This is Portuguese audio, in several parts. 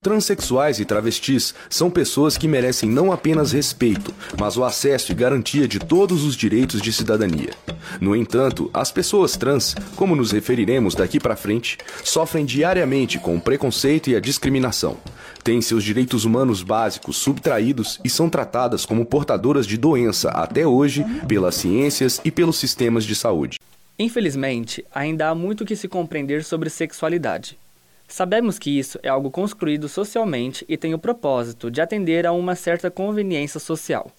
Transsexuais e travestis são pessoas que merecem não apenas respeito, mas o acesso e garantia de todos os direitos de cidadania. No entanto, as pessoas trans, como nos referiremos daqui para frente, sofrem diariamente com o preconceito e a discriminação. Têm seus direitos humanos básicos subtraídos e são tratadas como portadoras de doença até hoje pelas ciências e pelos sistemas de saúde. Infelizmente, ainda há muito que se compreender sobre sexualidade. Sabemos que isso é algo construído socialmente e tem o propósito de atender a uma certa conveniência social.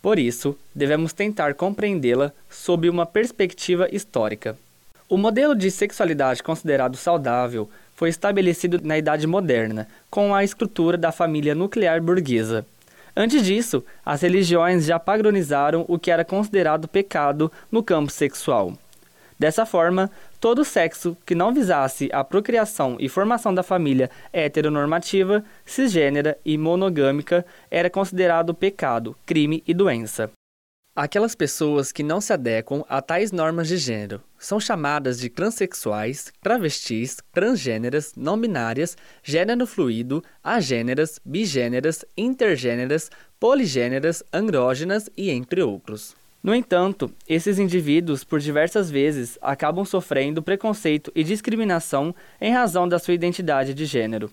Por isso, devemos tentar compreendê-la sob uma perspectiva histórica. O modelo de sexualidade considerado saudável foi estabelecido na Idade Moderna, com a estrutura da família nuclear burguesa. Antes disso, as religiões já padronizaram o que era considerado pecado no campo sexual. Dessa forma, todo sexo que não visasse a procriação e formação da família heteronormativa, cisgênera e monogâmica era considerado pecado, crime e doença. Aquelas pessoas que não se adequam a tais normas de gênero são chamadas de transexuais, travestis, transgêneras, não binárias, gênero fluido, agêneras, bigêneras, intergêneras, poligêneras, andrógenas e entre outros. No entanto, esses indivíduos, por diversas vezes, acabam sofrendo preconceito e discriminação em razão da sua identidade de gênero.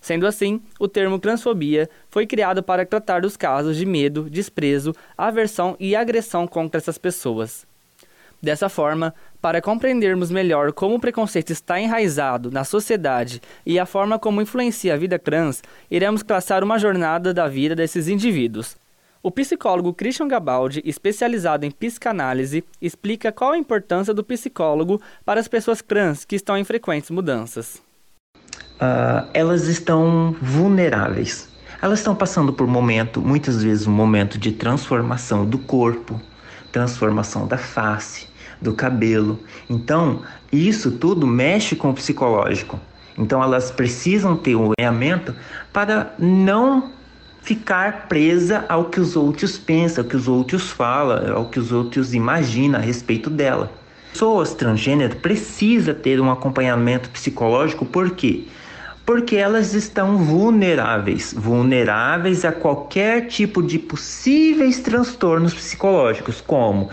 Sendo assim, o termo transfobia foi criado para tratar dos casos de medo, desprezo, aversão e agressão contra essas pessoas. Dessa forma, para compreendermos melhor como o preconceito está enraizado na sociedade e a forma como influencia a vida trans, iremos traçar uma jornada da vida desses indivíduos, o psicólogo Christian Gabaldi, especializado em psicanálise, explica qual a importância do psicólogo para as pessoas trans que estão em frequentes mudanças. Uh, elas estão vulneráveis. Elas estão passando por momento, muitas vezes, um momento de transformação do corpo, transformação da face, do cabelo. Então, isso tudo mexe com o psicológico. Então, elas precisam ter um alinhamento para não ficar presa ao que os outros pensam, ao que os outros falam, ao que os outros imaginam a respeito dela. Pessoas transgênero precisam ter um acompanhamento psicológico, por quê? Porque elas estão vulneráveis, vulneráveis a qualquer tipo de possíveis transtornos psicológicos, como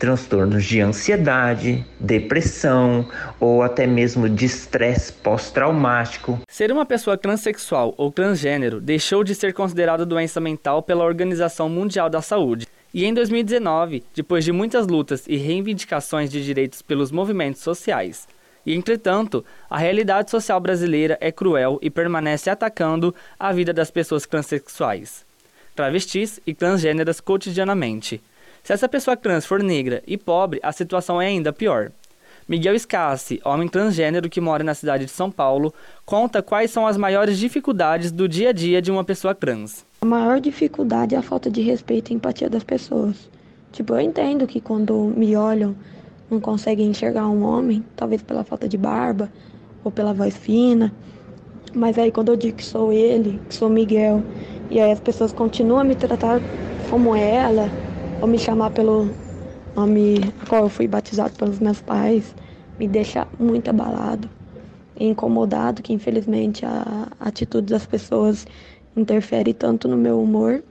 transtornos de ansiedade, depressão ou até mesmo de estresse pós-traumático. Ser uma pessoa transexual ou transgênero deixou de ser considerado doença mental pela Organização Mundial da Saúde. E em 2019, depois de muitas lutas e reivindicações de direitos pelos movimentos sociais, e entretanto, a realidade social brasileira é cruel e permanece atacando a vida das pessoas transexuais, travestis e transgêneras cotidianamente. Se essa pessoa trans for negra e pobre, a situação é ainda pior. Miguel Scassi, homem transgênero que mora na cidade de São Paulo, conta quais são as maiores dificuldades do dia a dia de uma pessoa trans. A maior dificuldade é a falta de respeito e empatia das pessoas. Tipo, eu entendo que quando me olham não conseguem enxergar um homem, talvez pela falta de barba ou pela voz fina. Mas aí quando eu digo que sou ele, que sou Miguel, e aí as pessoas continuam a me tratar como ela, ou me chamar pelo nome qual eu fui batizado pelos meus pais, me deixa muito abalado e incomodado que infelizmente a atitude das pessoas interfere tanto no meu humor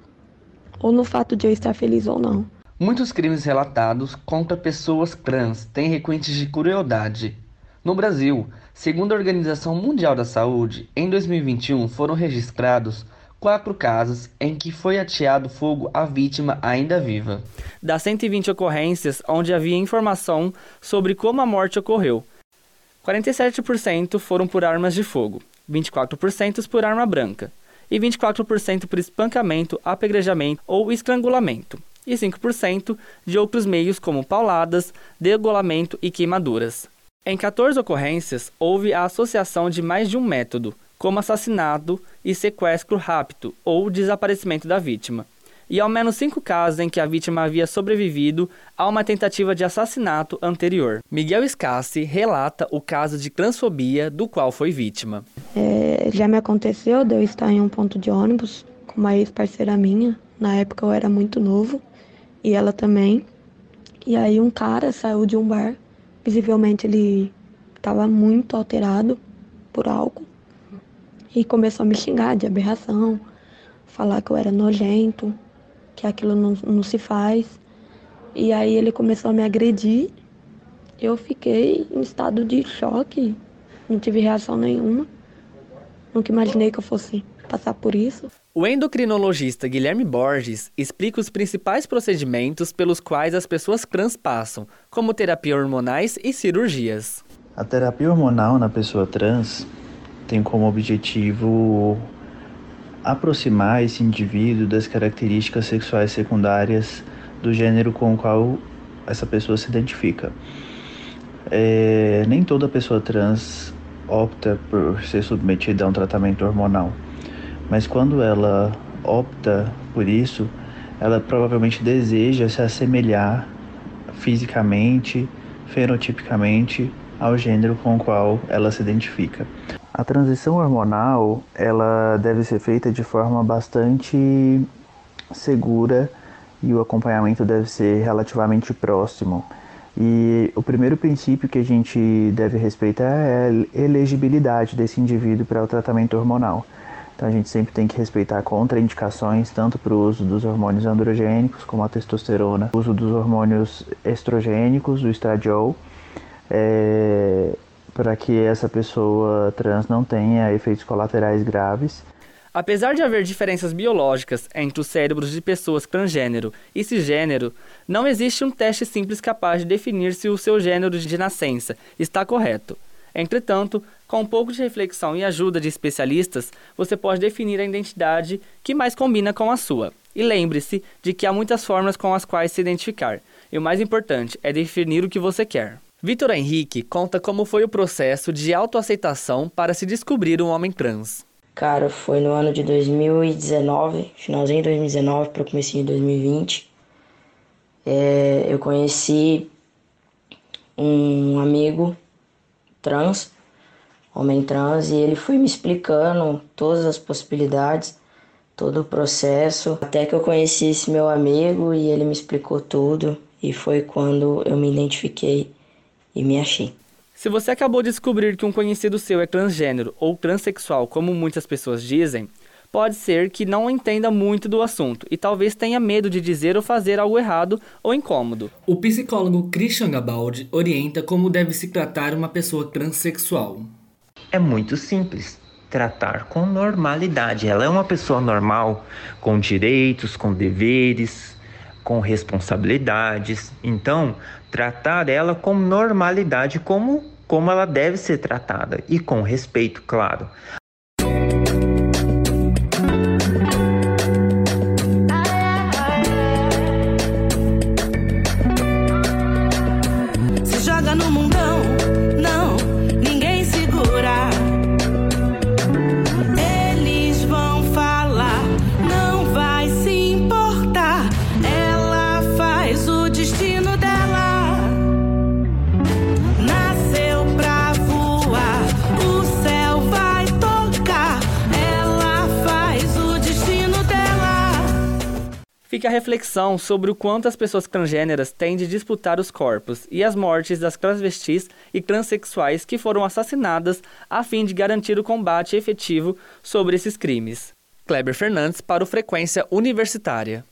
ou no fato de eu estar feliz ou não. Muitos crimes relatados contra pessoas trans têm requintes de crueldade. No Brasil, segundo a Organização Mundial da Saúde, em 2021 foram registrados quatro casos em que foi ateado fogo à vítima ainda viva. Das 120 ocorrências onde havia informação sobre como a morte ocorreu, 47% foram por armas de fogo, 24% por arma branca e 24% por espancamento, apedrejamento ou estrangulamento, e 5% de outros meios como pauladas, degolamento e queimaduras. Em 14 ocorrências, houve a associação de mais de um método, como assassinato e sequestro rápido ou desaparecimento da vítima. E ao menos cinco casos em que a vítima havia sobrevivido a uma tentativa de assassinato anterior. Miguel Scassi relata o caso de transfobia do qual foi vítima. É, já me aconteceu de eu estar em um ponto de ônibus com uma ex-parceira minha. Na época eu era muito novo e ela também. E aí um cara saiu de um bar. Visivelmente ele estava muito alterado por álcool e começou a me xingar de aberração, falar que eu era nojento, que aquilo não, não se faz. E aí ele começou a me agredir. Eu fiquei em estado de choque, não tive reação nenhuma. Nunca imaginei que eu fosse passar por isso. O endocrinologista Guilherme Borges explica os principais procedimentos pelos quais as pessoas trans passam, como terapia hormonais e cirurgias. A terapia hormonal na pessoa trans tem como objetivo aproximar esse indivíduo das características sexuais secundárias do gênero com o qual essa pessoa se identifica. É, nem toda pessoa trans opta por ser submetida a um tratamento hormonal, mas quando ela opta por isso, ela provavelmente deseja se assemelhar fisicamente, fenotipicamente ao gênero com o qual ela se identifica. A transição hormonal, ela deve ser feita de forma bastante segura e o acompanhamento deve ser relativamente próximo. E o primeiro princípio que a gente deve respeitar é a elegibilidade desse indivíduo para o tratamento hormonal. Então a gente sempre tem que respeitar contraindicações tanto para o uso dos hormônios androgênicos como a testosterona, o uso dos hormônios estrogênicos, o estradiol, é, para que essa pessoa trans não tenha efeitos colaterais graves. Apesar de haver diferenças biológicas entre os cérebros de pessoas transgênero e cisgênero, não existe um teste simples capaz de definir se o seu gênero de nascença está correto. Entretanto, com um pouco de reflexão e ajuda de especialistas, você pode definir a identidade que mais combina com a sua. E lembre-se de que há muitas formas com as quais se identificar, e o mais importante é definir o que você quer. Vitor Henrique conta como foi o processo de autoaceitação para se descobrir um homem trans. Cara, foi no ano de 2019, finalzinho de 2019 para o começo de 2020. É, eu conheci um amigo trans, homem trans, e ele foi me explicando todas as possibilidades, todo o processo, até que eu conheci esse meu amigo e ele me explicou tudo, e foi quando eu me identifiquei e me achei. Se você acabou de descobrir que um conhecido seu é transgênero ou transexual, como muitas pessoas dizem, pode ser que não entenda muito do assunto e talvez tenha medo de dizer ou fazer algo errado ou incômodo. O psicólogo Christian Gabaldi orienta como deve se tratar uma pessoa transexual. É muito simples. Tratar com normalidade. Ela é uma pessoa normal, com direitos, com deveres, com responsabilidades. Então, tratar ela com normalidade, como, como ela deve ser tratada e com respeito, claro. Fica a reflexão sobre o quanto as pessoas transgêneras têm de disputar os corpos e as mortes das transvestis e transexuais que foram assassinadas a fim de garantir o combate efetivo sobre esses crimes. Kleber Fernandes para o Frequência Universitária.